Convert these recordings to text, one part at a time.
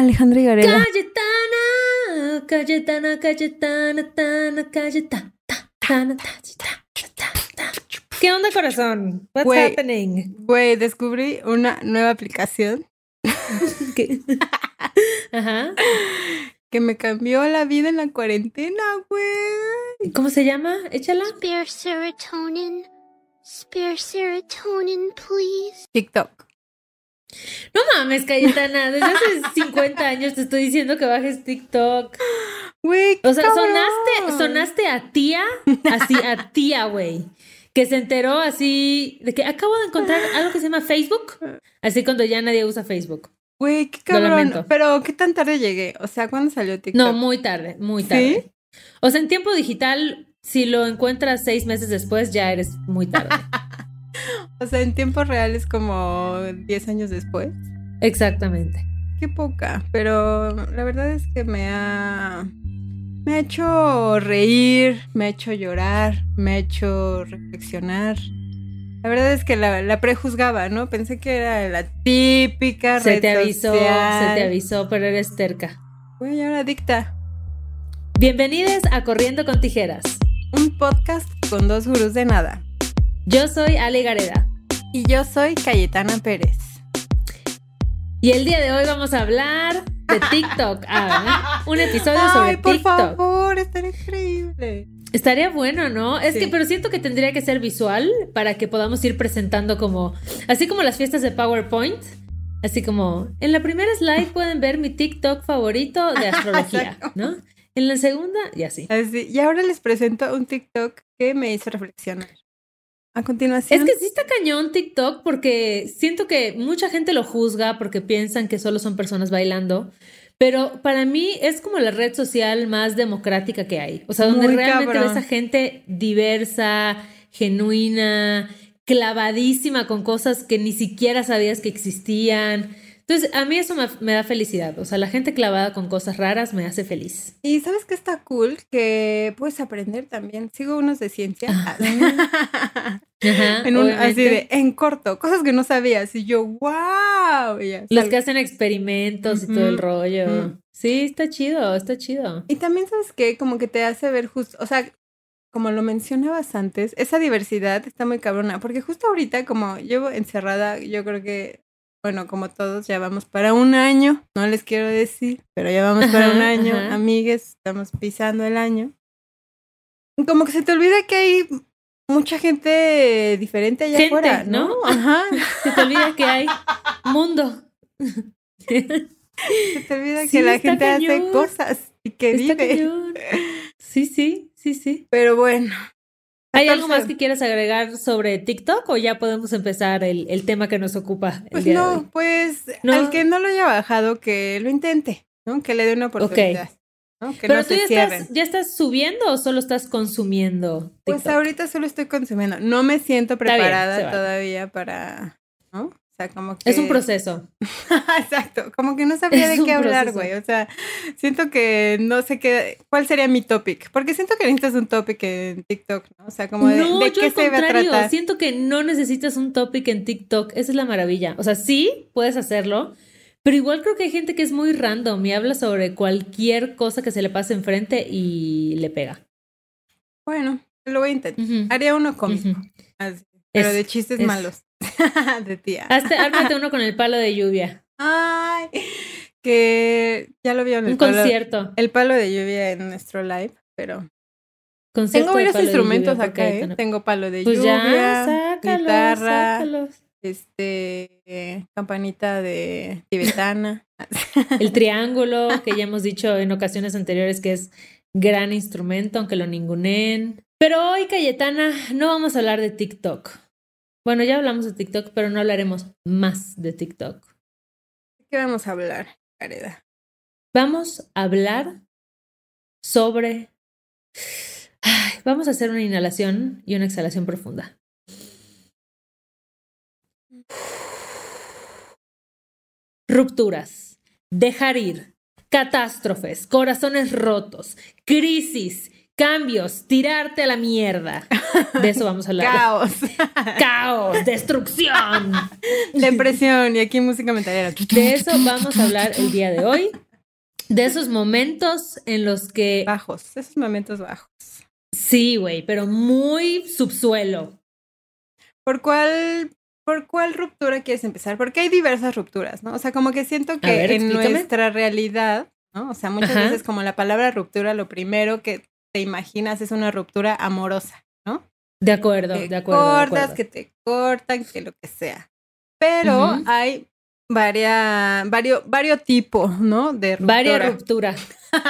Alejandra Garela. Cayetana, Cayetana, Cayetana, Tana, Cayetana, Tana, ¿Qué onda, corazón? What's Güey. happening? Güey, descubrí una nueva aplicación ¿Qué? Ajá. que me cambió la vida en la cuarentena, güey. ¿Cómo se llama? Échala. Spare serotonin. Spare serotonin, please. TikTok. No mames, Cayetana. Desde hace 50 años te estoy diciendo que bajes TikTok. Güey, O sea, cabrón. sonaste, sonaste a tía, así a tía, güey. Que se enteró así de que acabo de encontrar algo que se llama Facebook. Así cuando ya nadie usa Facebook. Güey, qué cabrón. Pero, ¿qué tan tarde llegué? O sea, ¿cuándo salió TikTok? No, muy tarde, muy ¿Sí? tarde. O sea, en tiempo digital, si lo encuentras seis meses después, ya eres muy tarde. O sea, en tiempo real es como 10 años después. Exactamente. Qué poca, pero la verdad es que me ha me ha hecho reír, me ha hecho llorar, me ha hecho reflexionar. La verdad es que la, la prejuzgaba, ¿no? Pensé que era la típica Se red te avisó, social. se te avisó, pero eres terca. Güey, ahora adicta. Bienvenidos a Corriendo con Tijeras. Un podcast con dos gurús de nada. Yo soy Ale Gareda Y yo soy Cayetana Pérez. y el día de hoy vamos a hablar de TikTok. Ah. Un episodio sobre Ay, por TikTok. favor, está increíble. Estaría bueno, ¿no? Es Sí. que, pero siento que tendría que ser visual para que podamos ir presentando como, así como las fiestas de PowerPoint. Así como, en la primera slide pueden ver mi TikTok favorito de astrología, ¿no? En la segunda, y así. Así, y ahora les presento un TikTok que me hizo reflexionar. A continuación. Es que sí está cañón TikTok porque siento que mucha gente lo juzga porque piensan que solo son personas bailando. Pero para mí es como la red social más democrática que hay. O sea, donde Muy realmente cabrón. ves a gente diversa, genuina, clavadísima con cosas que ni siquiera sabías que existían. Entonces, a mí eso me, me da felicidad. O sea, la gente clavada con cosas raras me hace feliz. Y sabes que está cool que puedes aprender también. Sigo unos de ciencia. Ajá, en un, así de en corto, cosas que no sabías. Y yo, wow. Ya, Los que hacen experimentos y todo el rollo. Sí, está chido, está chido. y también sabes que como que te hace ver justo, o sea, como lo mencionabas antes, esa diversidad está muy cabrona. Porque justo ahorita, como llevo encerrada, yo creo que, bueno, como todos, ya vamos para un año. No les quiero decir, pero ya vamos para un año. ajá. Amigues, estamos pisando el año. Como que se te olvida que hay mucha gente diferente allá Gente, afuera, ¿no? ¿no? Ajá. Se te olvida que hay mundo. Se te olvida Sí, que la gente hace cosas y que Está vive. cañón. Sí, sí, sí, sí. Pero bueno. ¿Hay algo 14. más que quieras agregar sobre TikTok o ya podemos empezar el, el tema que nos ocupa el Pues día de no, hoy? pues No. al que no lo haya bajado, que lo intente, ¿no? Que le dé una oportunidad. ¿no? Que Pero no tú se ya estás, ya estás subiendo o solo estás consumiendo Pues TikTok? ahorita solo estoy consumiendo. No me siento preparada todavía para, ¿no? O sea, como que... Es un proceso. Exacto, como que no sabía Es de qué hablar, güey. O sea, siento que no sé qué, cuál sería mi topic. Porque siento que necesitas un topic en TikTok, ¿no? O sea, como de, no, de yo qué al se va a contrario, tratar. siento que no necesitas un topic en TikTok. Esa es la maravilla. O sea, sí, puedes hacerlo, pero igual creo que hay gente que es muy random y habla sobre cualquier cosa que se le pase enfrente y le pega. Bueno, lo voy a intentar. Haría uno cómico, así, pero Es- de chistes es- malos. de tía. Hazte, ármate uno con el palo de lluvia. Ay, que ya lo vieron el Un palo, concierto. el palo de lluvia en nuestro live, pero concierto tengo varios instrumentos lluvia, acá, ¿eh? Tengo palo de Pues lluvia, ya, sácalos, guitarra, sácalos. este, eh, campanita de tibetana. El triángulo, que ya hemos dicho en ocasiones anteriores que es gran instrumento, aunque lo ninguneen. Pero hoy, Cayetana, no vamos a hablar de TikTok. Bueno, ya hablamos de TikTok, pero no hablaremos más de TikTok. ¿Qué vamos a hablar, Gareda? Vamos a hablar sobre... Ay, vamos a hacer una inhalación y una exhalación profunda. Rupturas, dejar ir, catástrofes, corazones rotos, crisis, cambios, tirarte a la mierda. De eso vamos a hablar. Caos. Caos, destrucción. Depresión. Y aquí música mentalera. De eso vamos a hablar el día de hoy. De esos momentos en los que. Bajos. Esos momentos bajos. Sí, güey, pero muy subsuelo. ¿Por cuál, ¿Por cuál ruptura quieres empezar? Porque hay diversas rupturas, ¿no? O sea, como que siento que ver, en nuestra realidad, ¿no? O sea, muchas Ajá. veces como la palabra ruptura, lo primero que te imaginas es una ruptura amorosa, ¿no? De acuerdo, de acuerdo. de cortas, acuerdo. que te cortan, que lo que sea. Pero hay varia, vario, vario tipo, ¿no? De ruptura. Varia ruptura.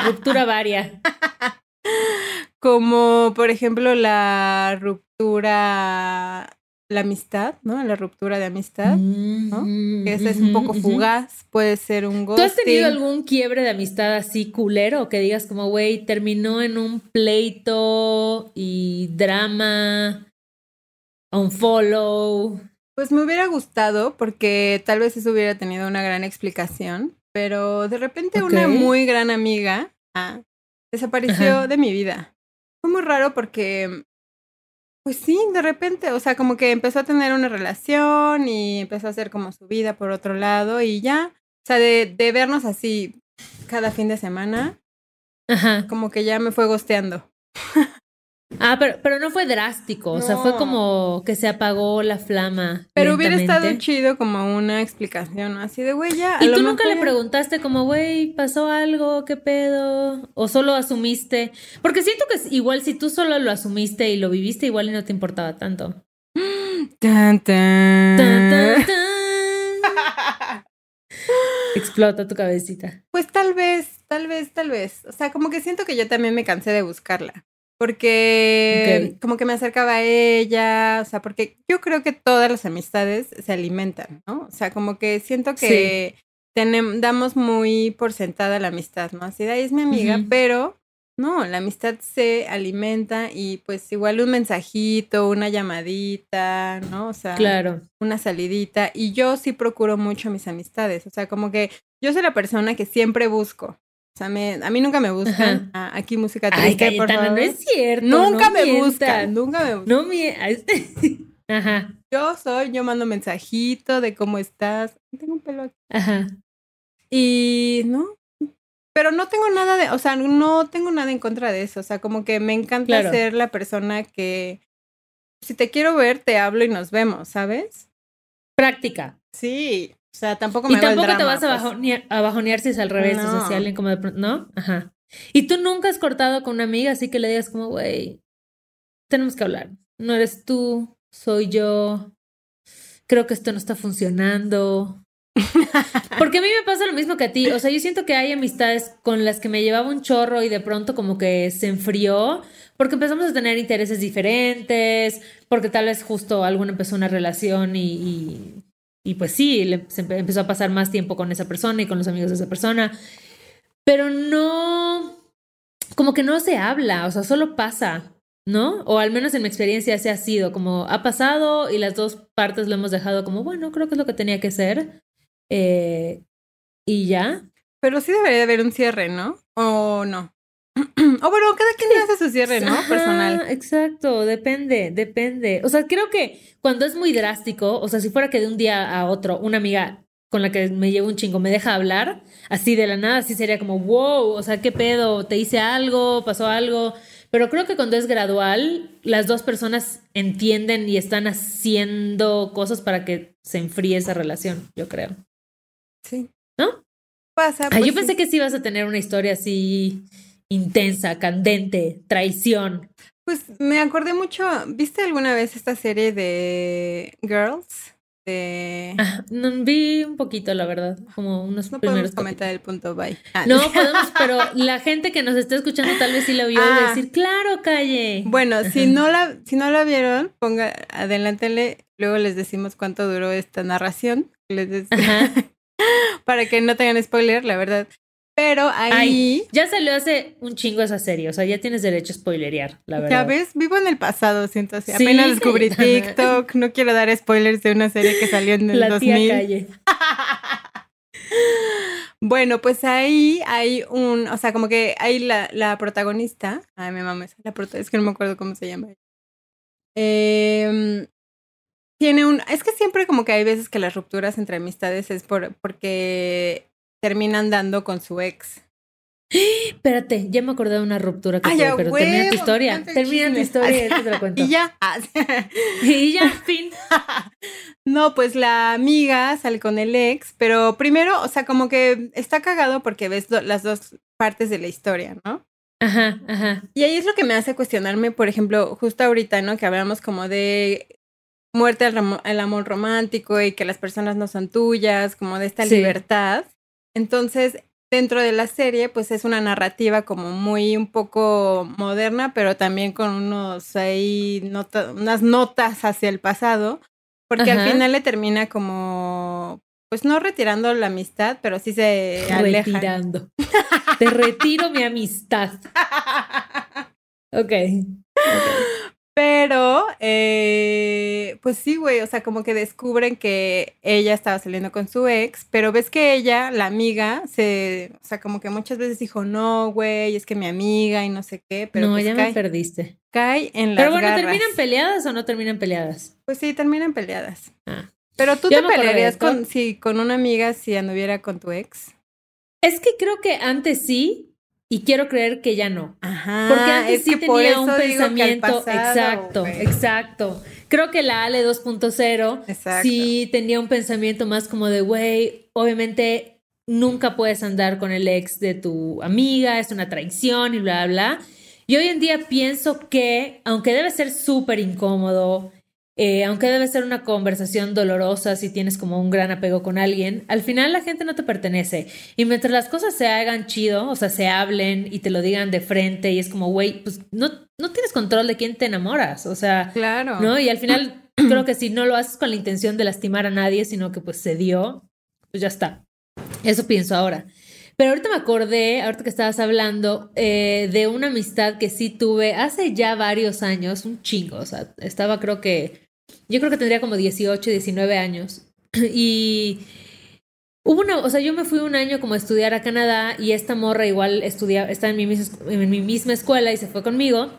Ruptura varia. Como, por ejemplo, la ruptura, la amistad, ¿no? La ruptura de amistad. ¿no? que esa es un poco fugaz, puede ser un ¿Tú has tenido ghosting. algún quiebre de amistad así culero? Que digas como, güey, terminó en un pleito y drama, un follow. Pues me hubiera gustado porque tal vez eso hubiera tenido una gran explicación, pero de repente una muy gran amiga ah, desapareció Ajá. de mi vida. Fue muy raro porque, pues sí, de repente, o sea, como que empezó a tener una relación y empezó a hacer como su vida por otro lado y ya, o sea, de, de vernos así cada fin de semana, Ajá. como que ya me fue gosteando. Ah, pero, pero no fue drástico. O sea, fue como que se apagó la flama. Pero hubiera estado chido como una explicación, ¿no? Así de, güey, ya. ¿Y tú nunca le preguntaste como, güey, pasó algo? ¿Qué pedo? ¿O solo asumiste? Porque siento que es igual si tú solo lo asumiste y lo viviste, igual y no te importaba tanto. Tan, tan. Tan, tan, tan. Explota tu cabecita. Pues tal vez, tal vez, tal vez. O sea, como que siento que yo también me cansé de buscarla. Porque como que me acercaba a ella, o sea, porque yo creo que todas las amistades se alimentan, ¿no? O sea, como que siento que tenem- damos muy por sentada la amistad, ¿no? Así de ahí es mi amiga, pero no, la amistad se alimenta y pues igual un mensajito, una llamadita, ¿no? O sea, Claro. una salidita. Y yo sí procuro mucho mis amistades. O sea, como que yo soy la persona que siempre busco. O sea, me, a mí nunca me buscan. Aquí música Ay, triste, por Cayetana, no favor. es cierto. Nunca no me mientas. buscan, nunca me buscan. No. Ajá, Yo soy, yo mando mensajito de cómo estás. Tengo un pelo aquí. ajá. Y no. Pero no tengo nada de, o sea, no tengo nada en contra de eso. O sea, como que me encanta Claro. ser la persona que si te quiero ver, te hablo y nos vemos, ¿sabes? Práctica. Sí. O sea, tampoco me Y el tampoco te drama, vas a, pues. bajonear, a bajonear si es al revés, o sea, No. si alguien como de pronto, ¿no? Ajá. Y tú nunca has cortado con una amiga, así que le digas como, güey, tenemos que hablar. No eres tú, soy yo. Creo que esto no está funcionando. Porque a mí me pasa lo mismo que a ti. O sea, yo siento que hay amistades con las que me llevaba un chorro y de pronto como que se enfrió porque empezamos a tener intereses diferentes, porque tal vez justo alguno empezó una relación y, y, y pues sí, le- se empe- empezó a pasar más tiempo con esa persona y con los amigos de esa persona. Pero no, como que no se habla, o sea, solo pasa. ¿No? O al menos en mi experiencia así ha sido, como ha pasado y las dos partes lo hemos dejado como, bueno, creo que es lo que tenía que ser. Eh, y ya. Pero sí debería de haber un cierre, ¿no? O no. o bueno, cada quien hace su cierre, ¿no? Ajá, Personal. Exacto, depende, depende. O sea, creo que cuando es muy drástico, o sea, si fuera que de un día a otro una amiga con la que me llevo un chingo me deja hablar, así de la nada, así sería como, wow, o sea, ¿qué pedo? ¿Te hice algo? ¿Pasó algo? Pero creo que cuando es gradual, las dos personas entienden y están haciendo cosas para que se enfríe esa relación, yo creo. Sí. ¿No? Pasa. Pues, yo sí. pensé que sí ibas a tener una historia así intensa, candente, traición. Pues me acordé mucho. ¿Viste alguna vez esta serie de Girls? De. Ah, no, vi un poquito, la verdad, como unos no primeros podemos comentar el punto bye. Ah. No podemos, pero la gente que nos está escuchando tal vez sí la vio Ah. decir, claro, calle. Bueno, si no la, si no la vieron, ponga, adelántele, luego les decimos cuánto duró esta narración. Les para que no tengan spoiler, la verdad. Pero ahí, Ay, ya salió hace un chingo esa serie, o sea, ya tienes derecho a spoilerear, la verdad. ya ves, vivo en el pasado, siento así. Sí, Apenas descubrí. TikTok, no quiero dar spoilers de una serie que salió en el La tía 2000. calle. Bueno, pues ahí hay un, o sea, como que hay la, la protagonista, ay, mi mamá es la protagonista, es que no me acuerdo cómo se llama. Eh, tiene un, es que siempre como que hay veces que las rupturas entre amistades es por, porque terminan dando con su ex. Espérate, ya me acordé de una ruptura que Ay, tuve, pero huevo, termina tu historia. Termina tu historia te lo cuento. Y ya. Ah, Y ya, fin. No, pues la amiga sale con el ex, pero primero, o sea, como que está cagado porque ves do- las dos partes de la historia, ¿no? Ajá, ajá. Y ahí es lo que me hace cuestionarme, por ejemplo, justo ahorita, ¿no? Que hablamos como de muerte al, al amor romántico y que las personas no son tuyas, como de esta Sí. libertad. Entonces, dentro de la serie, pues es una narrativa como muy un poco moderna, pero también con unos ahí nota- unas notas hacia el pasado, porque Ajá. al final le termina como, pues no retirando la amistad, pero sí se aleja. Retirando. Te retiro mi amistad. Ok. Pero, eh, pues sí, güey, o sea, como que descubren que ella estaba saliendo con su ex, pero ves que ella, la amiga, se, o sea, como que muchas veces dijo, no, güey, es que mi amiga y no sé qué, pero no, pues ya cae, me perdiste. cae en las Pero bueno, garras. ¿terminan peleadas o no terminan peleadas? Pues sí, terminan peleadas. Ah. Pero tú te pelearías con, si, con una amiga si anduviera con tu ex. Es que creo que antes sí y quiero creer que ya no. Ajá. Porque antes es sí tenía un pensamiento pasado, exacto, exacto. Creo que la Ale 2.0 Exacto. sí tenía un pensamiento más como de, güey, obviamente nunca puedes andar con el ex de tu amiga, es una traición y bla. bla. Y hoy en día pienso que, aunque debe ser súper incómodo, eh, aunque debe ser una conversación dolorosa si tienes como un gran apego con alguien, al final la gente no te pertenece. Y mientras las cosas se hagan chido, o sea, se hablen y te lo digan de frente y es como, güey, pues no, no tienes control de quién te enamoras, o sea, Claro. ¿no? Y al final creo que si no lo haces con la intención de lastimar a nadie, sino que pues se dio, pues ya está. Eso pienso ahora. Pero ahorita me acordé, ahorita que estabas hablando, eh, de una amistad que sí tuve hace ya varios años, un chingo, o sea, estaba creo que, yo creo que tendría como 18, 19 años. Y hubo una, o sea, yo me fui un año como a estudiar a Canadá y esta morra igual estudia, está en mi, mis- en mi misma escuela y se fue conmigo.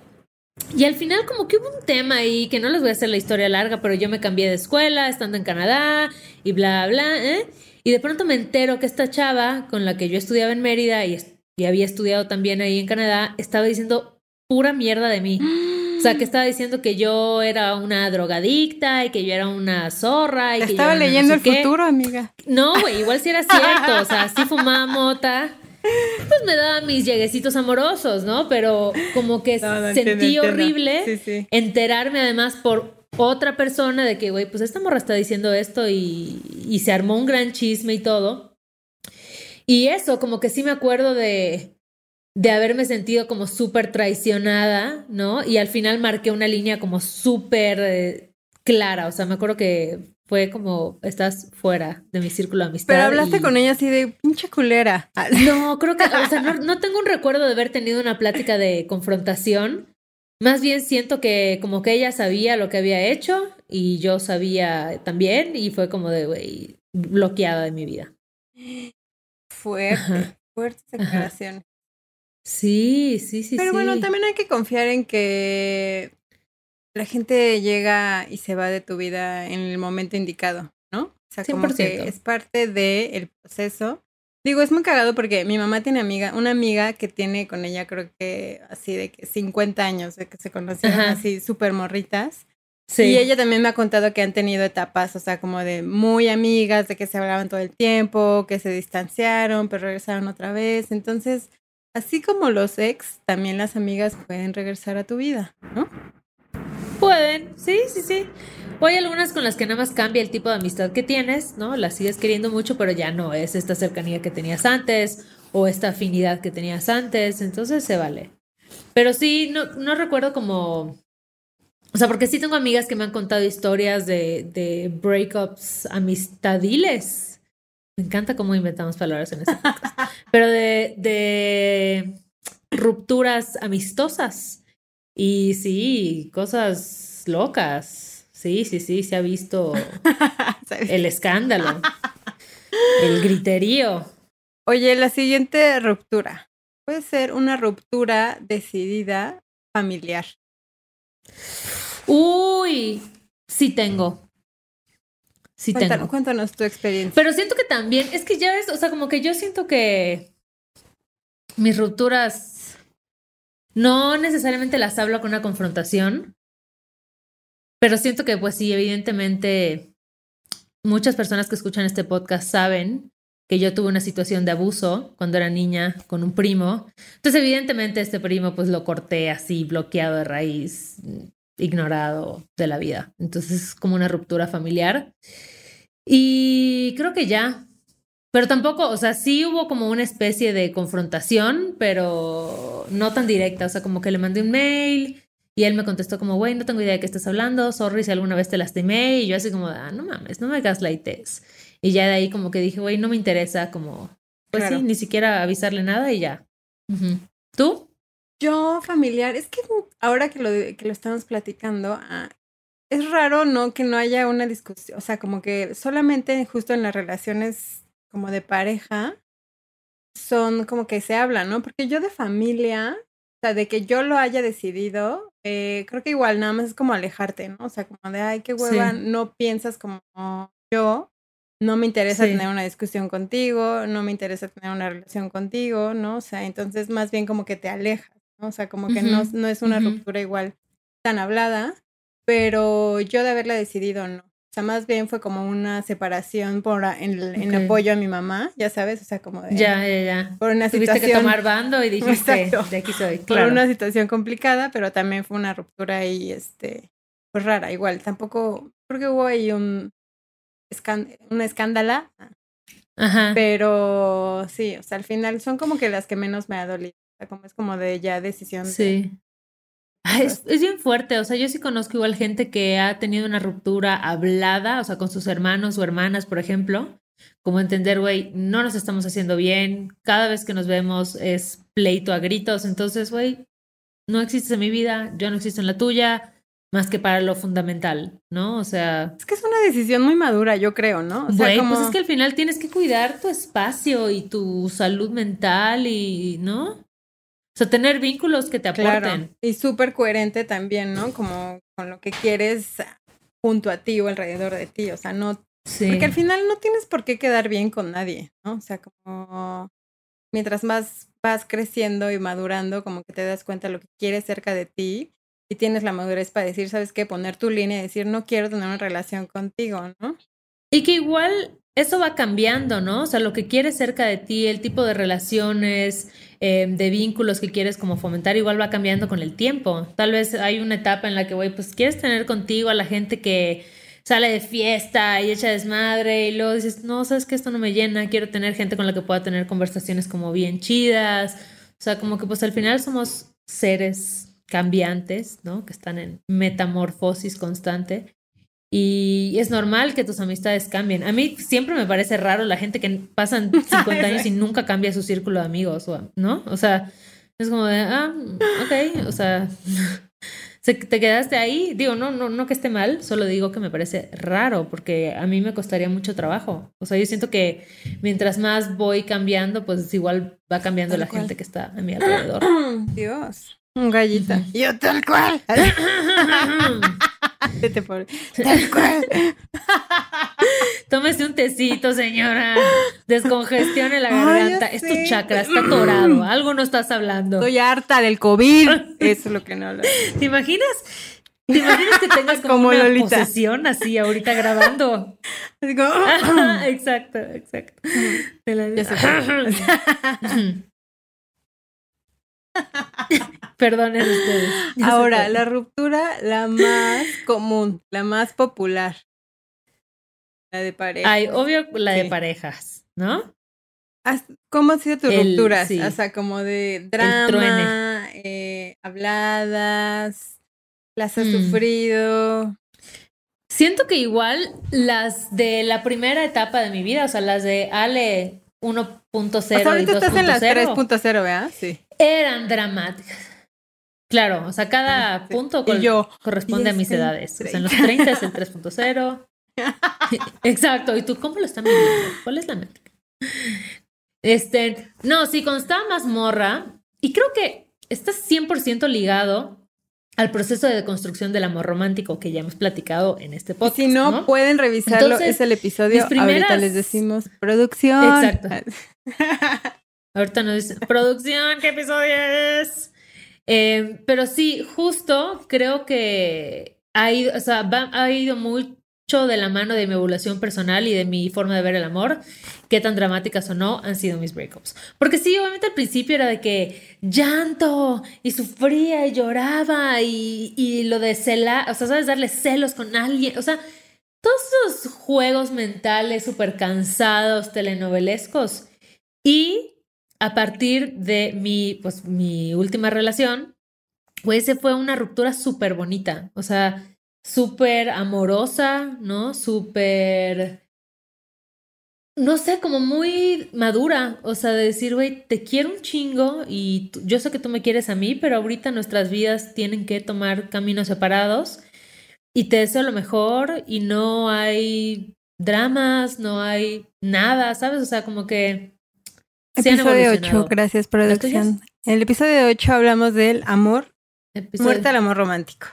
Y al final como que hubo un tema ahí, que no les voy a hacer la historia larga, pero yo me cambié de escuela estando en Canadá y bla, bla, ¿eh? Y de pronto me entero que esta chava con la que yo estudiaba en Mérida y, y había estudiado también ahí en Canadá, estaba diciendo pura mierda de mí. O sea, que estaba diciendo que yo era una drogadicta y que yo era una zorra y que yo Estaba era una no leyendo sé el qué. futuro, amiga. No, güey, igual si era cierto, o sea, sí fumaba mota, pues me daba mis lleguecitos amorosos, ¿no? Pero como que No, no, sentí entiendo, entiendo. horrible Sí, sí. enterarme además por otra persona de que, güey, pues esta morra está diciendo esto y, y se armó un gran chisme y todo. Y eso, como que sí me acuerdo de, de haberme sentido como súper traicionada, ¿no? Y al final marqué una línea como súper eh, clara, o sea, me acuerdo que fue como, estás fuera de mi círculo de amistad. Pero hablaste y- con ella así de pinche culera. No, creo que, o sea, no, no tengo un recuerdo de haber tenido una plática de confrontación. Más bien siento que como que ella sabía lo que había hecho y yo sabía también y fue como de, güey, bloqueada de mi vida. Fuerte, Ajá. fuertes declaraciones. Sí, sí, sí, Pero sí. bueno, también hay que confiar en que la gente llega y se va de tu vida en el momento indicado, ¿no? O sea, como 100%. que es parte del proceso. Digo, es muy cagado porque mi mamá tiene amiga, una amiga que tiene con ella creo que así de que 50 años de que se conocieron Ajá. así súper morritas. Sí. Y ella también me ha contado que han tenido etapas, o sea, como de muy amigas, de que se hablaban todo el tiempo, que se distanciaron, pero regresaron otra vez. Entonces, así como los ex, también las amigas pueden regresar a tu vida, ¿no? Pueden, sí, sí, sí. O hay algunas con las que nada más cambia el tipo de amistad que tienes, ¿no? Las sigues queriendo mucho, pero ya no es esta cercanía que tenías antes o esta afinidad que tenías antes, entonces se vale. Pero sí, no, no recuerdo como... O sea, porque sí tengo amigas que me han contado historias de, de breakups amistadiles. Me encanta cómo inventamos palabras en podcast. Pero de, de rupturas amistosas. Y sí, cosas locas. Sí, sí, sí, se ha visto el escándalo, el griterío. Oye, la siguiente ruptura. Puede ser una ruptura decidida familiar. Uy, sí tengo. Sí Cuéntanos, tengo. cuéntanos tu experiencia. Pero siento que también, es que ya ves, o sea, como que yo siento que mis rupturas no necesariamente las hablo con una confrontación, pero siento que pues sí, evidentemente muchas personas que escuchan este podcast saben que yo tuve una situación de abuso cuando era niña con un primo. Entonces, evidentemente este primo pues lo corté así, bloqueado de raíz, ignorado de la vida. Entonces es como una ruptura familiar. Y creo que ya. Pero tampoco, o sea, sí hubo como una especie de confrontación, pero no tan directa. O sea, como que le mandé un mail y él me contestó como, güey, no tengo idea de qué estás hablando, sorry si alguna vez te lastimé. Y yo así como, ah, no mames, no me gaslightes. Y ya de ahí como que dije, güey, no me interesa como, pues Claro. sí, ni siquiera avisarle nada y ya. ¿Tú? Yo familiar, es que ahora que lo, que lo estamos platicando, ah, es raro, ¿no? Que no haya una discusión, o sea, como que solamente justo en las relaciones como de pareja son como que se habla, ¿no? Porque yo de familia, o sea, de que yo lo haya decidido, eh, creo que igual nada más es como alejarte, ¿no? O sea, como de, ay, qué hueva, Sí. no piensas como yo, no me interesa Sí. tener una discusión contigo, no me interesa tener una relación contigo, ¿no? O sea, entonces más bien como que te alejas, ¿no? O sea, como que no, no es una ruptura igual tan hablada, pero yo de haberla decidido no. O sea, más bien fue como una separación por en, el- en apoyo a mi mamá, ya sabes, o sea, como de Ya, ya, ya. por una Tuviste situación que tomar bando y dijiste, Exacto. de aquí soy. por Claro. una situación complicada, pero también fue una ruptura ahí, este, pues rara, igual. Tampoco, creo que hubo ahí un, una escándala, Ajá. pero sí, o sea, al final son como que las que menos me ha dolido. O sea, como es como de ya decisión. de- Sí. Ay, es, es bien fuerte, o sea, yo sí conozco igual gente que ha tenido una ruptura hablada, o sea, con sus hermanos o hermanas, por ejemplo, como entender, güey, no nos estamos haciendo bien, cada vez que nos vemos es pleito a gritos, entonces, güey, no existes en mi vida, yo no existo en la tuya, más que para lo fundamental, ¿no? O sea, Es que es una decisión muy madura, yo creo, ¿no? O sea, güey, como... pues es que al final tienes que cuidar tu espacio y tu salud mental y, ¿no? Sea, tener vínculos que te aporten. Claro, y súper coherente también, ¿no? Como con lo que quieres junto a ti o alrededor de ti, o sea, no, Sí. porque al final no tienes por qué quedar bien con nadie, ¿no? O sea, como mientras más vas creciendo y madurando, como que te das cuenta de lo que quieres cerca de ti y tienes la madurez para decir, ¿sabes qué? Poner tu línea y decir, no quiero tener una relación contigo, ¿no? Y que igual eso va cambiando, ¿no? O sea, lo que quieres cerca de ti, el tipo de relaciones, eh, de vínculos que quieres como fomentar, igual va cambiando con el tiempo. Tal vez hay una etapa en la que, güey, pues quieres tener contigo a la gente que sale de fiesta y echa desmadre y luego dices, no, sabes que esto no me llena, quiero tener gente con la que pueda tener conversaciones como bien chidas. O sea, como que pues al final somos seres cambiantes, ¿no? Que están en metamorfosis constante. Y es normal que tus amistades cambien. A mí siempre me parece raro la gente que pasan 50 años y nunca cambia su círculo de amigos, ¿no? O sea, es como de, ah, ok, o sea, se- te quedaste ahí. Digo, no, no, no que esté mal, solo digo que me parece raro porque a mí me costaría mucho trabajo. O sea, yo siento que mientras más voy cambiando, pues igual va cambiando Tal la cual. gente que está a mi alrededor. Dios. Un gallita. Yo tal cual. Tal cual. Tómese un tecito, señora. Descongestione la Ay, garganta. es tu chakra, está atorado. Algo no estás hablando. Estoy harta del COVID. Eso es lo que no hablo. ¿Te imaginas? ¿Te imaginas que tengas como, Como una Lolita. posesión así ahorita grabando? Así como, Ajá, exacto, exacto. Te la-. Perdonen ustedes. Ahora, la ruptura, la más común, la más popular. La de pareja. Ay, obvio la de parejas, ¿no? ¿Cómo han sido tus El- rupturas? sí. O sea, como de drama, eh, habladas, las has Mm. sufrido. Siento que igual las de la primera etapa de mi vida, o sea, las de Ale 1.0 O sea, y ahorita estás en las 2.0, 3.0, ¿verdad? Sí. eran dramáticas. Claro, o sea, cada punto yo, corresponde a mis edades. O sea, en los 30. 30 es el 3.0. Exacto. ¿Y tú cómo lo están viviendo? ¿Cuál es la métrica? Este, no, sí, cuando estaba más morra, y creo que está 100% ligado al proceso de deconstrucción del amor romántico que ya hemos platicado en este podcast. Y si no, pueden revisarlo, Entonces, es el episodio. primeras- Ahorita les decimos producción. Exacto. Ahorita nos dicen, producción, ¿qué episodio es? Eh, pero sí, justo creo que ha ido, o sea, va- ha ido mucho de la mano de mi evolución personal y de mi forma de ver el amor, qué tan dramáticas o no han sido mis breakups. Porque sí, obviamente al principio era de que llanto y sufría y lloraba y, y lo de celar, o sea, sabes, darle celos con alguien, o sea, todos esos juegos mentales súper cansados, telenovelescos. Y a partir de mi, pues, mi última relación, pues se fue una ruptura súper bonita, o sea, súper amorosa, ¿no? Súper, no sé, como muy madura, o sea, de decir, güey, te quiero un chingo y yo sé que tú me quieres a mí, pero ahorita nuestras vidas tienen que tomar caminos separados y te deseo lo mejor y no hay dramas, no hay nada, ¿sabes? O sea, como que... Episodio 8, evolucionado. gracias producción. En el episodio 8 hablamos del amor, Episodio muerte al amor romántico.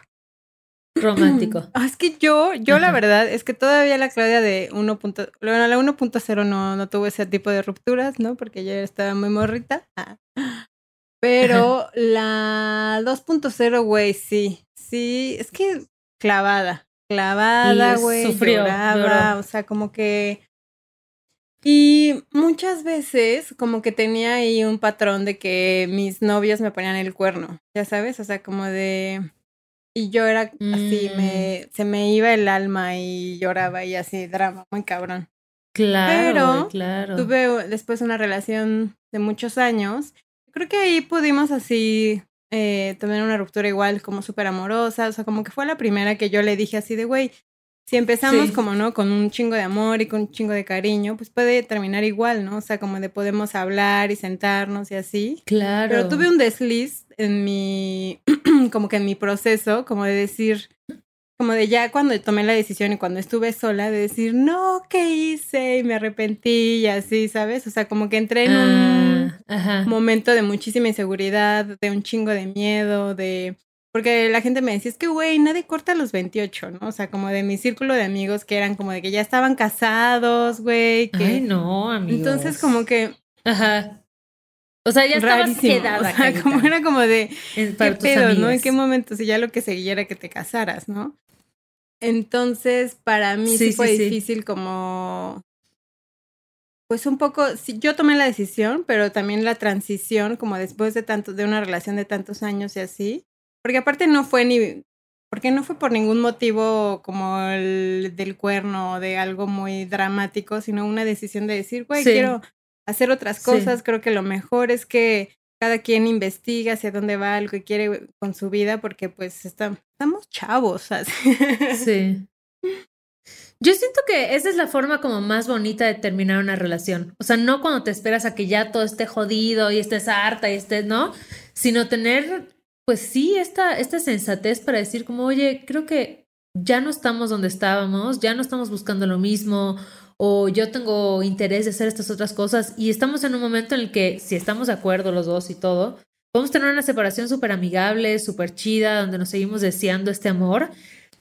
romántico. Ah, es que yo, yo la Ajá. verdad es que todavía la Claudia de 1. punto- Bueno, la 1.0 no, no tuvo ese tipo de rupturas, ¿no? Porque yo estaba muy morrita. Ah. Pero la 2.0, güey, sí. Sí, es que clavada. Clavada, güey. sufrió, lloraba, o sea, como que. Y muchas veces, como que tenía ahí un patrón de que mis novios me ponían el cuerno, ya sabes, o sea, como de. Y yo era así, Mm. me, se me iba el alma y lloraba y así, drama, muy cabrón. Claro, Pero claro. Tuve después una relación de muchos años. Creo que ahí pudimos así eh, tener una ruptura igual, como súper amorosa. O sea, como que fue la primera que yo le dije así de, güey, si empezamos Sí. como, ¿no? Con un chingo de amor y con un chingo de cariño, pues puede terminar igual, ¿no? O sea, como de podemos hablar y sentarnos y así. Claro. Pero tuve un desliz en mi, como que en mi proceso, como de decir, como de ya cuando tomé la decisión y cuando estuve sola, de decir, no, ¿qué hice? Y me arrepentí y así, ¿sabes? O sea, como que entré en un Ah, ajá. momento de muchísima inseguridad, de un chingo de miedo, de... Porque la gente me decía, es que, güey, nadie corta a los 28, ¿no? O sea, como de mi círculo de amigos que eran como de que ya estaban casados, güey, que... Ay, no, amigos. Entonces, como que... Ajá. O sea, ya estabas quedada. o sea, Carita, como era como de... ¿Qué pedo, no? ¿En qué momento? Si ya lo que seguía era que te casaras, ¿no? Entonces, para mí sí, fue sí. difícil como... Pues un poco, sí, yo tomé la decisión, pero también la transición, como después de tanto, de una relación de tantos años y así. Porque aparte no fue ni, porque no fue por ningún motivo como el del cuerno o de algo muy dramático, sino una decisión de decir, güey, Sí. quiero hacer otras Sí. cosas. Creo que lo mejor es que cada quien investiga hacia dónde va, lo que quiere con su vida, porque pues está- estamos chavos. así. Sí. Yo siento que esa es la forma como más bonita de terminar una relación. O sea, no cuando te esperas a que ya todo esté jodido y estés harta y estés, ¿no? Sino tener, pues sí, esta, esta sensatez para decir como, oye, creo que ya no estamos donde estábamos, ya no estamos buscando lo mismo, o yo tengo interés de hacer estas otras cosas y estamos en un momento en el que, si estamos de acuerdo los dos y todo, podemos tener una separación súper amigable, súper chida, donde nos seguimos deseando este amor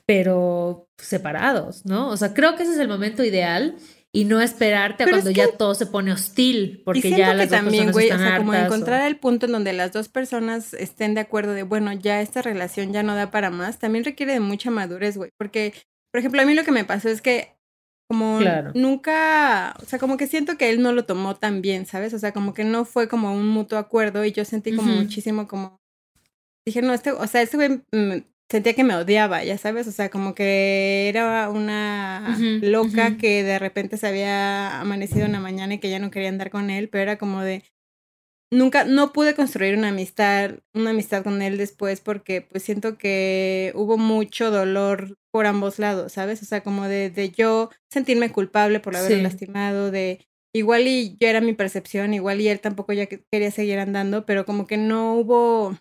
pero separados, ¿no? O sea, creo que ese es el momento ideal y no esperarte a Pero cuando es ya todo se pone hostil, porque ya que las dos también, personas güey, o están sea, como o- encontrar el punto en donde las dos personas estén de acuerdo de, bueno, ya esta relación ya no da para más, también requiere de mucha madurez, güey. Porque, por ejemplo, a mí lo que me pasó es que como Claro. nunca, o sea, como que siento que él no lo tomó tan bien, ¿sabes? O sea, como que no fue como un mutuo acuerdo y yo sentí como muchísimo como, dije, no, este, o sea, este güey mm, sentía que me odiaba, ya sabes, o sea, como que era una loca que de repente se había amanecido en la mañana y que ya no quería andar con él, pero era como de nunca no pude construir una amistad, una amistad con él después porque pues siento que hubo mucho dolor por ambos lados, ¿sabes? O sea, como de, de yo sentirme culpable por haberlo Sí. lastimado, de igual y yo era mi percepción, igual y él tampoco ya que- quería seguir andando, pero como que no hubo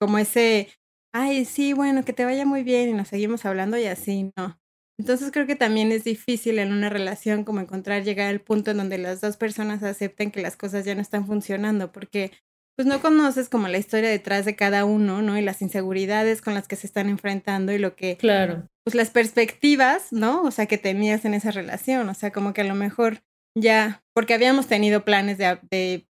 como ese, ay, sí, bueno, que te vaya muy bien y nos seguimos hablando y así, no. Entonces creo que también es difícil en una relación como encontrar, llegar al punto en donde las dos personas acepten que las cosas ya no están funcionando, porque pues no conoces como la historia detrás de cada uno, ¿no? Y las inseguridades con las que se están enfrentando y lo que... Claro. Pues las perspectivas, ¿no? O sea, que tenías en esa relación, o sea, como que a lo mejor ya, porque habíamos tenido planes de, de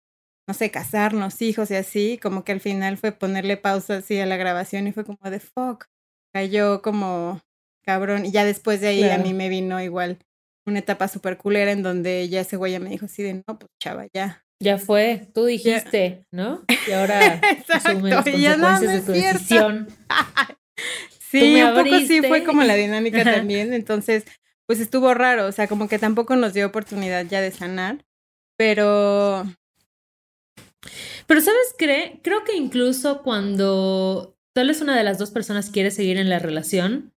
no sé, casarnos, hijos y así, como que al final fue ponerle pausa así a la grabación y fue como de fuck, cayó como cabrón. Y ya después de ahí a mí me vino igual una etapa súper culera en donde ya ese güey ya me dijo así de, no, pues chava, ya. Ya fue, tú dijiste, ¿no? Y ahora asume las consecuencias de tu decisión. sí, un poco sí fue como la dinámica también. Entonces, pues estuvo raro, o sea, como que tampoco nos dio oportunidad ya de sanar, pero... Pero, ¿sabes? Cree? Creo que incluso cuando tal vez una de las dos personas quiere seguir en la relación,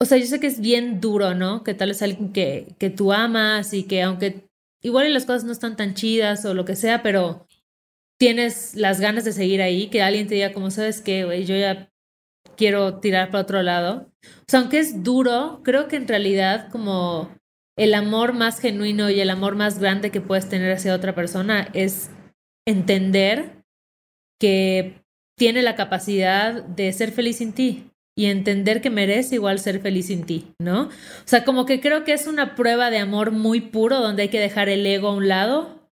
o sea, yo sé que es bien duro, ¿no? Que tal vez alguien que, que tú amas y que aunque igual las cosas no están tan chidas o lo que sea, pero tienes las ganas de seguir ahí, que alguien te diga como, ¿sabes qué? Yo ya quiero tirar para otro lado. O sea, aunque es duro, creo que en realidad como el amor más genuino y el amor más grande que puedes tener hacia otra persona es entender que tiene la capacidad de ser feliz sin ti y entender que merece igual ser feliz sin ti, ¿no? O sea, como que creo que es una prueba de amor muy puro donde hay que dejar el ego a un lado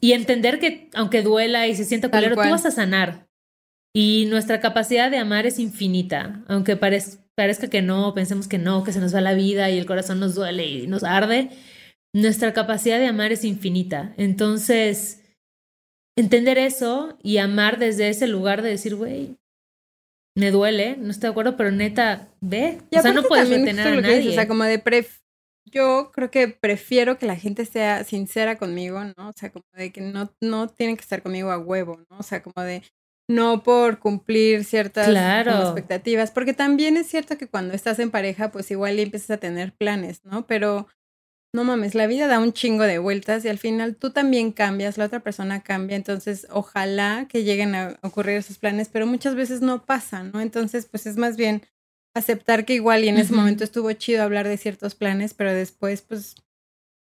y entender que aunque duela y se sienta culero, tú vas a sanar. Y nuestra capacidad de amar es infinita, aunque parezca que no, pensemos que no, que se nos va la vida y el corazón nos duele y nos arde, nuestra capacidad de amar es infinita. Entonces, entender eso y amar desde ese lugar de decir, güey, me duele, no estoy de acuerdo, pero neta, ve. o sea, no puedes retener a nadie. o sea, como de pref yo creo que prefiero que la gente sea sincera conmigo, ¿no? O sea, como de que no, no tienen que estar conmigo a huevo, ¿no? O sea, como de no por cumplir ciertas expectativas, porque también es cierto que cuando estás en pareja, pues igual empiezas a tener planes, ¿no? Pero no mames, la vida da un chingo de vueltas y al final tú también cambias, la otra persona cambia, entonces ojalá que lleguen a ocurrir esos planes, pero muchas veces no pasan, ¿no? Entonces, pues es más bien aceptar que igual y en ese momento estuvo chido hablar de ciertos planes, pero después, pues,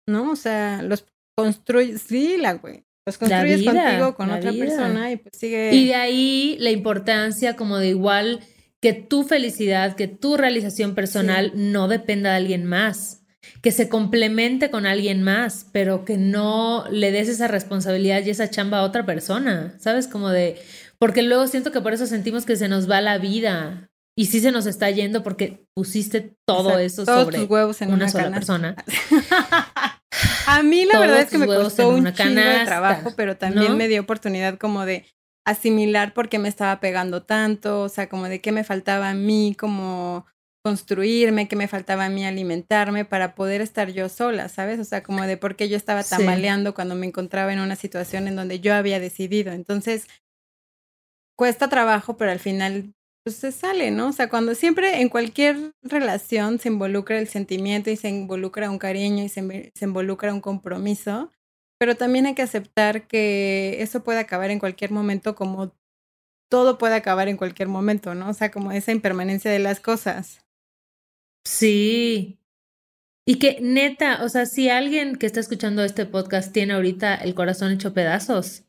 ¿no? O sea, los construyes, sí, la güey. Los construyes contigo, con otra persona y pues sigue. Y de ahí la importancia como de igual que tu felicidad, que tu realización personal no dependa de alguien más que se complemente con alguien más, pero que no le des esa responsabilidad y esa chamba a otra persona, ¿sabes? Como de, porque luego siento que por eso sentimos que se nos va la vida y sí se nos está yendo porque pusiste todo eso sobre huevos en una, sola persona. a mí la verdad es que me costó un chingo de trabajo, pero también me dio oportunidad como de asimilar por qué me estaba pegando tanto, o sea, como de qué me faltaba a mí como construirme, que me faltaba a mí alimentarme para poder estar yo sola, ¿sabes? O sea, como de por qué yo estaba tambaleando cuando me encontraba en una situación en donde yo había decidido. Entonces, cuesta trabajo, pero al final pues se sale, ¿no? O sea, cuando siempre en cualquier relación se involucra el sentimiento y se involucra un cariño y se, se involucra un compromiso, pero también hay que aceptar que eso puede acabar en cualquier momento como todo puede acabar en cualquier momento, ¿no? O sea, como esa impermanencia de las cosas. Sí. Y que neta, o sea, si alguien que está escuchando este podcast tiene ahorita el corazón hecho pedazos,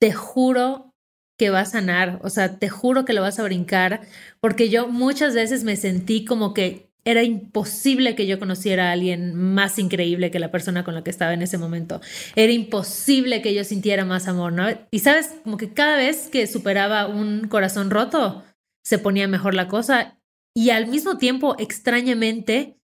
te juro que va a sanar, o sea, te juro que lo vas a brincar, porque yo muchas veces me sentí como que era imposible que yo conociera a alguien más increíble que la persona con la que estaba en ese momento. Era imposible que yo sintiera más amor, ¿no? Y sabes, como que cada vez que superaba un corazón roto, se ponía mejor la cosa y al mismo tiempo, extrañamente,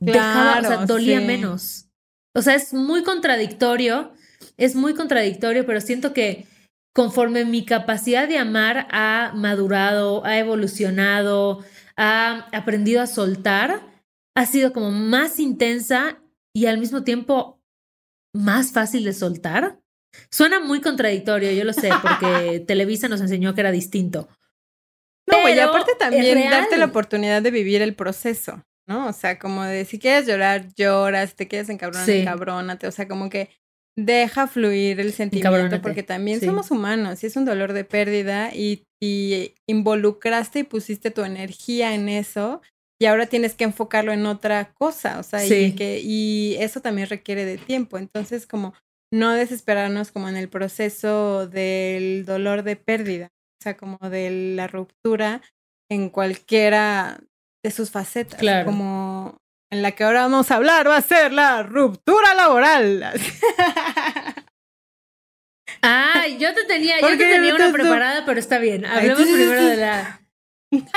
dejaba, o sea, dolía menos. O sea, es muy contradictorio, es muy contradictorio, pero siento que conforme mi capacidad de amar ha madurado, ha evolucionado, ha aprendido a soltar, ha sido como más intensa y al mismo tiempo más fácil de soltar. Suena muy contradictorio, yo lo sé, porque Televisa nos enseñó que era distinto. No, y aparte también darte la oportunidad de vivir el proceso, ¿no? O sea, como de si quieres llorar, lloras, si te quieres encabronar, sí. encabrónate. O sea, como que deja fluir el sentimiento porque también somos humanos y es un dolor de pérdida y, y involucraste y pusiste tu energía en eso y ahora tienes que enfocarlo en otra cosa, o sea, Sí. y, que, y eso también requiere de tiempo. Entonces, como no desesperarnos como en el proceso del dolor de pérdida, o sea, como de la ruptura en cualquiera de sus facetas, Claro. como en la que ahora vamos a hablar va a ser la ruptura laboral. Ah, yo te tenía, yo ¿Por te tenía una preparada, pero está bien. Hablemos primero de la.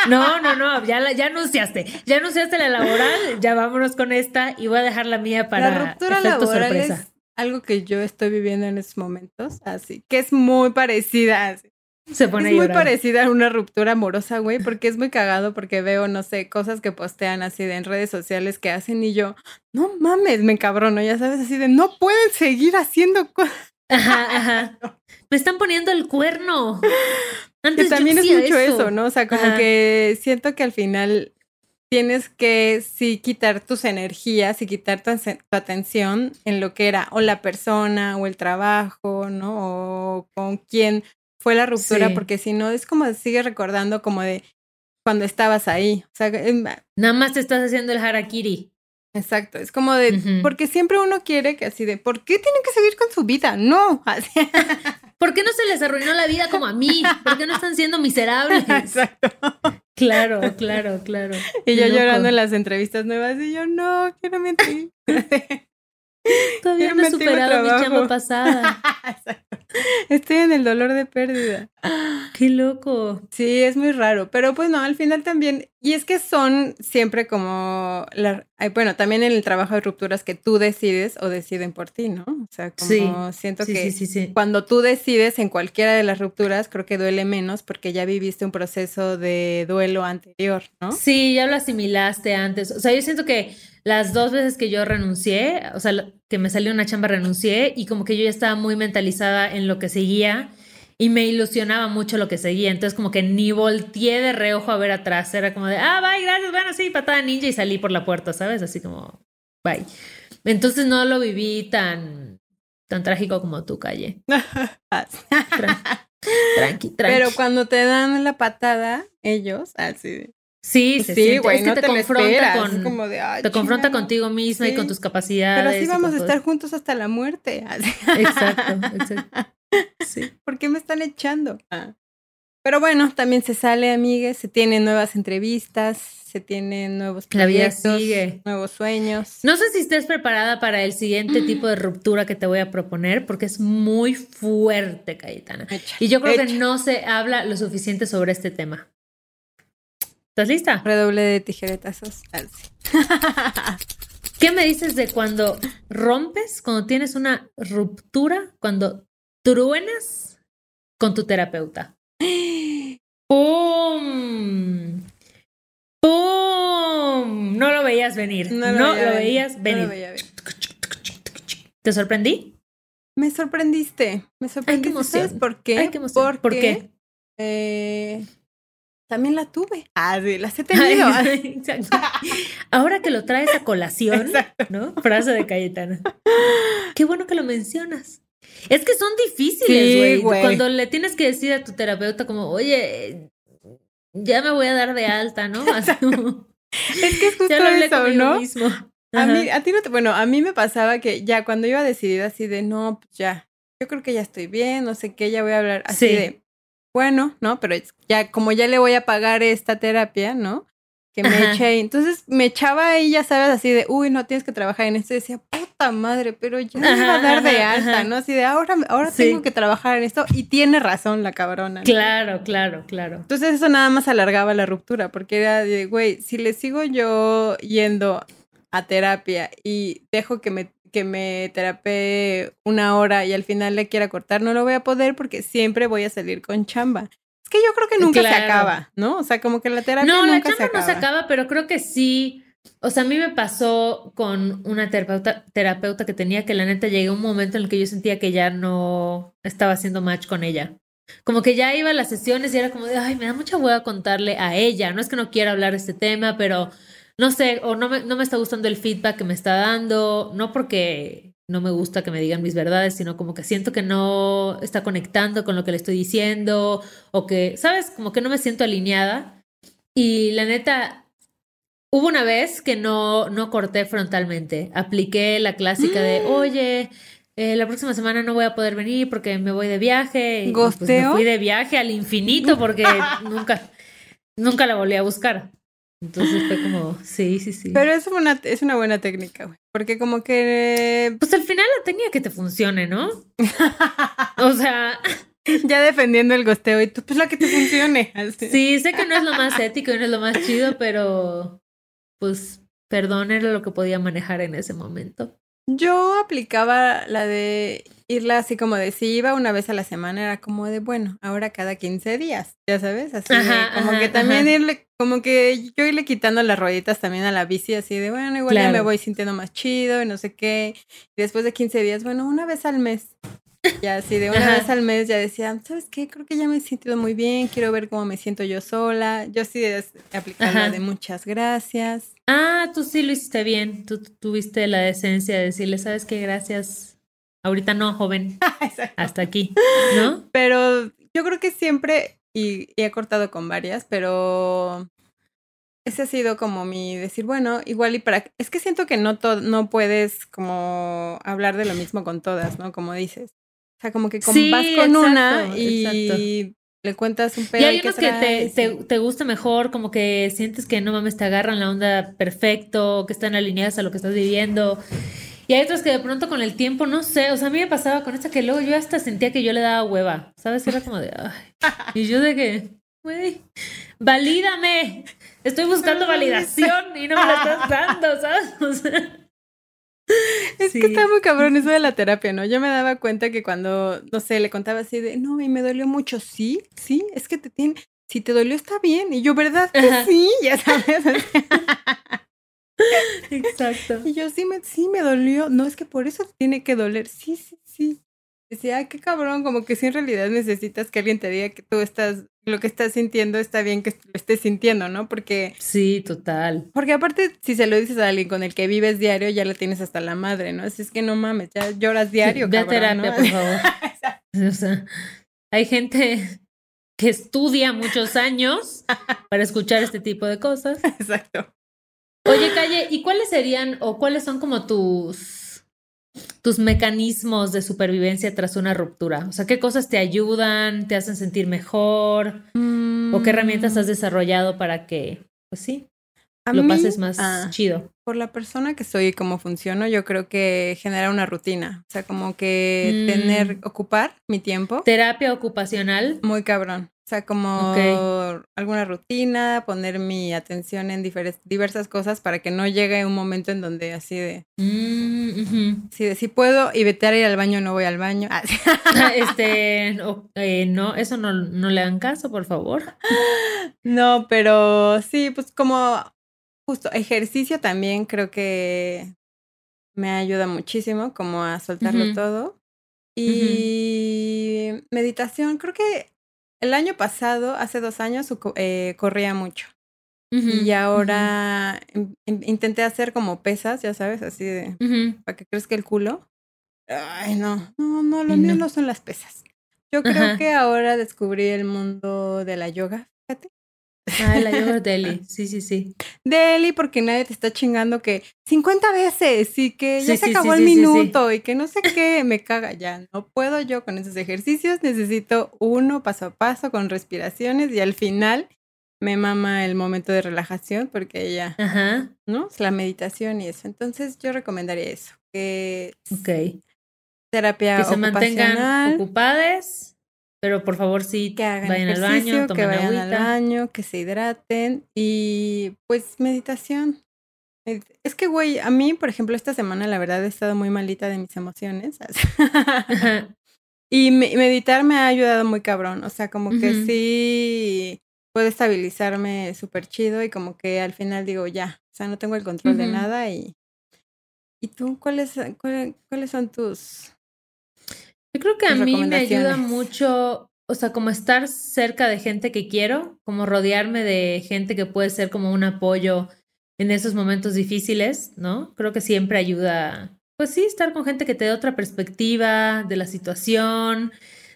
No, no, no, ya, la- ya anunciaste. Ya anunciaste la laboral, ya vámonos con esta y voy a dejar la mía para la ruptura laboral sorpresa. es algo que yo estoy viviendo en estos momentos, así que es muy parecida. así. Se pone Es muy parecida a una ruptura amorosa, güey, porque es muy cagado porque veo, no sé, cosas que postean así de en redes sociales que hacen y yo, no mames, me encabrono, ya sabes, así de no pueden seguir haciendo cosas. Ajá, ajá. Me están poniendo el cuerno. Antes Que yo también es mucho eso. ¿no? O sea, como Ajá. que siento que al final tienes que sí quitar tus energías y quitar tu, tu atención en lo que era o la persona o el trabajo, ¿no? O con quién fue la ruptura, Sí. porque si no es como sigues recordando como de cuando estabas ahí. O sea, em, Nada más te estás haciendo el harakiri. exacto, es como de, porque siempre uno quiere que así de, ¿por qué tienen que seguir con su vida? No. ¿Por qué no se les arruinó la vida como a mí? ¿Por qué no están siendo miserables? Exacto. Claro, claro, claro. Y yo loco. llorando en las entrevistas nuevas y yo, no, quiero mentir. Todavía no he superado mi chamba pasada. Estoy en el dolor de pérdida. Qué loco. Sí, es muy raro, pero pues no, al final también, y es que son siempre como, la, bueno, también en el trabajo de rupturas que tú decides o deciden por ti, ¿no? O sea, como Sí, siento Sí, que sí, cuando tú decides en cualquiera de las rupturas, creo que duele menos porque ya viviste un proceso de duelo anterior, ¿no? Sí, ya lo asimilaste antes. O sea, yo siento que las dos veces que yo renuncié, o sea, que me salió una chamba, renuncié y como que yo ya estaba muy mentalizada en lo que seguía y me ilusionaba mucho lo que seguía. Entonces, como que ni volteé de reojo a ver atrás. Era como de, ah, bye, gracias, bueno, sí, patada ninja y salí por la puerta, ¿sabes? Así como, bye. Entonces no lo viví tan, tan trágico como tú, Calle. Tran- tranqui, tranqui. Pero cuando te dan la patada, ellos, así de, sí, se sí, güey, es que no te, confronta esperas. con, es como de, "Ay, te confronta chingada". contigo misma y con tus capacidades. Pero así vamos a estar juntos hasta la muerte. así. Exacto, exacto. Sí. ¿Por qué me están echando? Ah. Pero bueno, también se sale, amigues, se tienen nuevas entrevistas, se tienen nuevos La vida proyectos, sigue. nuevos sueños. No sé si estés preparada para el siguiente tipo de ruptura que te voy a proponer, porque es muy fuerte, Cayetana. Echa, Y yo creo que no se habla lo suficiente sobre este tema. ¿Estás lista? Redoble de tijeretazos. Así. ¿Qué me dices de cuando rompes, cuando tienes una ruptura, cuando truenas con tu terapeuta? ¡Pum! ¡Pum! No lo veías venir. No lo, veía veías no lo venir. veía venir. ¿Te sorprendí? Me sorprendiste, me sorprendiste. emoción. ¿Sabes por qué? Ay, qué. Porque ¿Por qué? eh, también la tuve. Ah, sí, las he tenido. Ahora que lo traes a colación, Exacto. ¿no? Frase de Cayetana. Qué bueno que lo mencionas. Es que son difíciles, Sí, güey. güey. Cuando le tienes que decir a tu terapeuta como, oye, ya me voy a dar de alta, ¿no? Es que es justo ya eso, ¿no? mismo. A mí, a ti no te, bueno, a mí me pasaba que ya cuando iba decidida así de no, pues ya, yo creo que ya estoy bien, no sé qué, ya voy a hablar así Sí. de, bueno, ¿no? Pero ya, como ya le voy a pagar esta terapia, ¿no? Que me eché ahí. Entonces me echaba ahí, ya sabes, así de, uy, no tienes que trabajar en esto. Y decía, puta madre, pero ya me iba a dar de alta. ¿no? Así de, ahora, ahora Sí. tengo que trabajar en esto. Y tiene razón la cabrona. ¿no? Claro, claro, claro. Entonces eso nada más alargaba la ruptura, porque era de, güey, si le sigo yo yendo a terapia y dejo que me, que me terapee una hora y al final le quiera cortar, no lo voy a poder porque siempre voy a salir con chamba. Es que yo creo que nunca se acaba, ¿no? O sea, como que la terapia No, la nunca chamba se acaba. no se acaba, pero creo que sí. O sea, a mí me pasó con una terapeuta, que tenía que la neta llegué a un momento en el que yo sentía que ya no estaba haciendo match con ella. Como que ya iba a las sesiones y era como de, ay, me da mucha hueá contarle a ella. No es que no quiera hablar de este tema, pero no sé, o no me, no me está gustando el feedback que me está dando, no porque no me gusta que me digan mis verdades, sino como que siento que no está conectando con lo que le estoy diciendo, o que, ¿sabes? Como que no me siento alineada. Y la neta, Hubo una vez que no, no corté frontalmente. Apliqué la clásica de, Mm. oye, eh, la próxima semana no voy a poder venir porque me voy de viaje. Y, pues, me ¿Gosteo? fui de viaje al infinito porque nunca, nunca la volví a buscar. Entonces fue como, sí, sí, sí. Pero es una, es una buena técnica, güey. Porque como que pues al final la técnica que te funcione, ¿no? O sea, ya defendiendo el gosteo y tú, pues la que te funcione. Sí, sé que no es lo más ético y no es lo más chido, pero pues perdón, era lo que podía manejar en ese momento. Yo aplicaba la de irla así como de si iba una vez a la semana, era como de bueno, ahora cada 15 días, ya sabes, así de como ajá, que también ajá. irle, como que yo irle quitando las rueditas también a la bici, así de bueno, igual ya me voy sintiendo más chido y no sé qué. Y después de 15 días, bueno, una vez al mes. Ya así de una Ajá. vez al mes ya decía, ¿sabes qué? Creo que ya me he sentido muy bien, quiero ver cómo me siento yo sola. Yo sí de aplicar la de muchas gracias. Ah, tú sí lo hiciste bien. Tú tuviste la decencia de decirle, ¿sabes qué? Gracias. Ahorita no, joven. Hasta aquí, ¿no? Pero yo creo que siempre, y, y he cortado con varias, pero ese ha sido como mi decir, bueno, igual y para... Es que siento que no, no puedes como hablar de lo mismo con todas, ¿no? Como dices. O sea, como que Sí, vas con una exacto, y le cuentas un pedo. hay y qué unos que te, te, te gusta mejor, como que sientes que no mames, te agarran la onda perfecto, que están alineadas a lo que estás viviendo. Y hay otros que de pronto con el tiempo, no sé, o sea, a mí me pasaba con esta que luego yo hasta sentía que yo le daba hueva, ¿sabes? Era como de, ay. Y yo de que, güey, valídame. Estoy buscando validación y no me la estás dando, ¿sabes? O sea, Es sí. que está muy cabrón eso de la terapia, ¿no? Yo me daba cuenta que cuando, no sé, le contaba así de, no, y me dolió mucho, sí, sí, es que te tiene, si te dolió está bien. Y yo, ¿verdad que Ajá. sí? Ya sabes. Exacto. Y yo, sí me, sí me dolió. No, es que por eso tiene que doler. Sí, sí, sí. Decía, ay, qué cabrón, como que sí en realidad necesitas que alguien te diga que tú estás, lo que estás sintiendo está bien que lo estés sintiendo, ¿no? Porque, Sí, total. porque aparte, si se lo dices a alguien con el que vives diario, ya la tienes hasta la madre, ¿no? Así es que no mames, ya lloras diario, Ve a cabrón, terapia, ¿no? por favor. O sea, hay gente que estudia muchos años para escuchar este tipo de cosas. Exacto. Oye, Calle, ¿y cuáles serían o cuáles son como tus tus mecanismos de supervivencia tras una ruptura? O sea, ¿qué cosas te ayudan, te hacen sentir mejor? ¿O qué herramientas has desarrollado para que, pues sí, A lo mí, pases más ah, chido? por la persona que soy y cómo funciono, yo creo que genera una rutina. O sea, como que Mm. tener, ocupar mi tiempo. Terapia ocupacional. Muy cabrón. O sea, como alguna rutina, poner mi atención en diversas cosas para que no llegue un momento en donde así de, Mm, así de si puedo evitar ir al baño, no voy al baño. Ah, sí. Este, no, eh, no, eso no, no le hagan caso, por favor. No, pero sí, pues como justo ejercicio también creo que me ayuda muchísimo como a soltarlo todo. Y meditación, creo que el año pasado, hace dos años, eh, corría mucho. Y ahora in- in- intenté hacer como pesas, ya sabes, así de, ujú. para que crezca el culo. Ay, no, no, no, lo mío no. son las pesas. Yo creo que ahora descubrí el mundo de la yoga, fíjate. Ah, la yoga deli. Sí, sí, sí. De Eli, porque nadie te está chingando que 50 veces y que ya Sí, se sí, acabó sí, el minuto y que no sé qué, me caga. Ya no puedo yo con esos ejercicios, necesito uno paso a paso con respiraciones y al final me mama el momento de relajación porque ya, Ajá. ¿no? Es la meditación y eso. Entonces yo recomendaría eso, que Ok. terapia Que se mantengan ocupadas, pero por favor sí que hagan vayan al baño, que vayan al baño, que se hidraten y pues meditación. Med- Es que, güey, a mí, por ejemplo, esta semana la verdad he estado muy malita de mis emociones. Y me- meditar me ha ayudado muy cabrón. O sea, como que sí puede estabilizarme súper chido y como que al final digo, ya, o sea, no tengo el control de nada y... ¿Y tú cuáles, cuál- cuáles son tus... Yo creo que a mí me ayuda mucho, o sea, como estar cerca de gente que quiero, como rodearme de gente que puede ser como un apoyo en esos momentos difíciles, ¿no? Creo que siempre ayuda, pues sí, estar con gente que te dé otra perspectiva de la situación,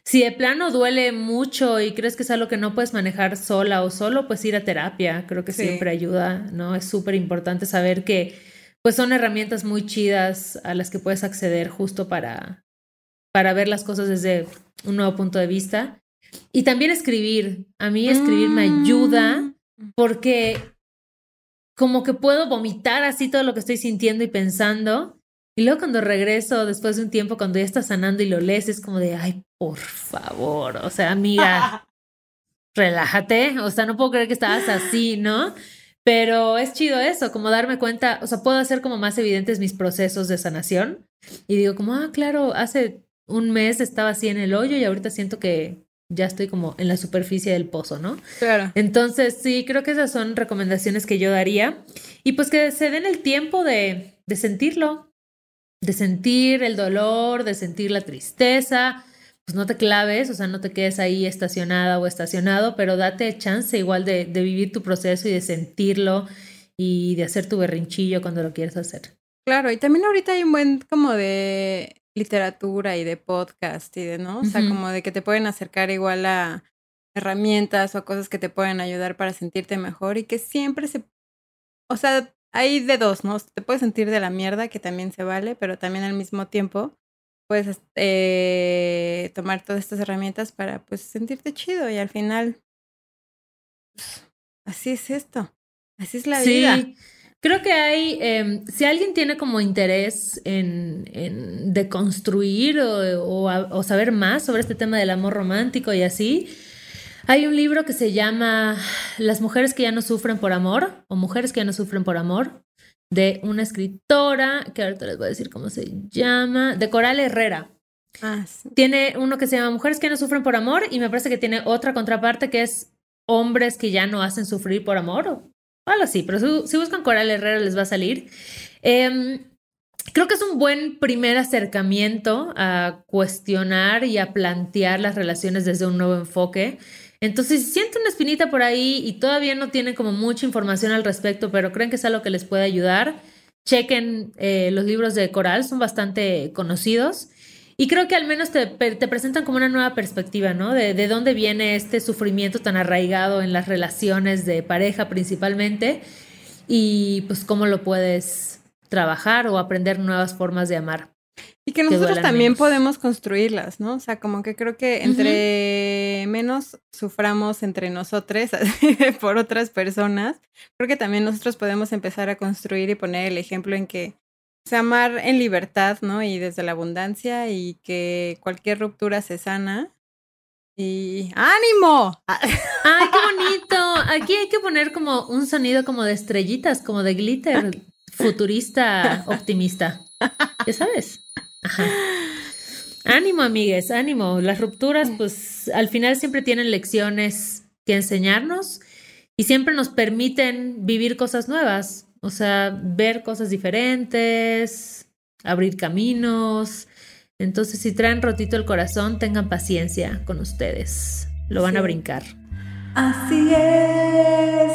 Si de plano duele mucho y crees que es algo que no puedes manejar sola o solo, pues ir a terapia, creo que Sí. siempre ayuda, ¿no? Es súper importante saber que pues son herramientas muy chidas a las que puedes acceder justo para, para ver las cosas desde un nuevo punto de vista. Y también escribir. A mí escribir me ayuda Mm. porque como que puedo vomitar así todo lo que estoy sintiendo y pensando. Y luego cuando regreso, después de un tiempo, cuando ya estás sanando y lo lees, es como de, ay, por favor, o sea, amiga, relájate, o sea, no puedo creer que estabas así, ¿no? Pero es chido eso, como darme cuenta, o sea, puedo hacer como más evidentes mis procesos de sanación y digo como, ah, claro, hace un mes estaba así en el hoyo y ahorita siento que ya estoy como en la superficie del pozo, ¿no? Claro. Entonces, sí, creo que esas son recomendaciones que yo daría. Y pues que se den el tiempo de, de sentirlo, de sentir el dolor, de sentir la tristeza. Pues no te claves, o sea, no te quedes ahí estacionada o estacionado, pero date chance igual de, de vivir tu proceso y de sentirlo y de hacer tu berrinchillo cuando lo quieres hacer. Claro, y también ahorita hay un buen como de literatura y de podcast y de, ¿no? O sea, como de que te pueden acercar igual a herramientas o a cosas que te pueden ayudar para sentirte mejor y que siempre se... O sea, hay de dos, ¿no? Te puedes sentir de la mierda, que también se vale, pero también al mismo tiempo puedes eh, tomar todas estas herramientas para pues sentirte chido y al final pues, así es esto, así es la vida. Creo que hay, em, si alguien tiene como interés en, en deconstruir o, o a- o saber más sobre este tema del amor romántico y así, hay un libro que se llama Las mujeres que ya no sufren por amor o Mujeres que ya no sufren por amor de una escritora que ahorita les voy a decir cómo se llama, de Coral Herrera. Ah, sí. Tiene uno que se llama Mujeres que no sufren por amor y me parece que tiene otra contraparte que es Hombres que ya no hacen sufrir por amor o algo así, pero si, buscan Coral Herrera les va a salir. Em, creo que es un buen primer acercamiento a cuestionar y a plantear las relaciones desde un nuevo enfoque. Entonces, si sienten una espinita por ahí y todavía no tienen como mucha información al respecto, pero creen que es algo que les puede ayudar, chequen eh, los libros de Coral, son bastante conocidos. Y creo que al menos te, te presentan como una nueva perspectiva, ¿no? De, de, dónde viene este sufrimiento tan arraigado en las relaciones de pareja principalmente y pues cómo lo puedes trabajar o aprender nuevas formas de amar. Y que nosotros que también menos. podemos construirlas, ¿no? O sea, como que creo que entre uh -huh. menos suframos entre nosotros por otras personas, creo que también nosotros podemos empezar a construir y poner el ejemplo en que sea, amar en libertad, ¿no? Y desde la abundancia y que cualquier ruptura se sana. Y ánimo. Ay, qué bonito. Aquí hay que poner como un sonido como de estrellitas, como de glitter futurista optimista. Ya sabes. Ajá. Ánimo, amigues, ánimo. Las rupturas, pues al final siempre tienen lecciones que enseñarnos y siempre nos permiten vivir cosas nuevas. O sea, ver cosas diferentes, abrir caminos. Entonces, si traen rotito el corazón, tengan paciencia con ustedes. Lo van sí. a brincar. Así es.